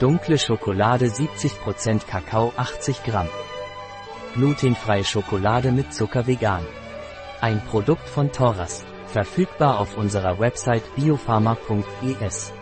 Dunkle Schokolade 70% Kakao 80 Gramm. Glutenfreie Schokolade mit Zucker vegan. Ein Produkt von Thoras. Verfügbar auf unserer Website biopharma.es.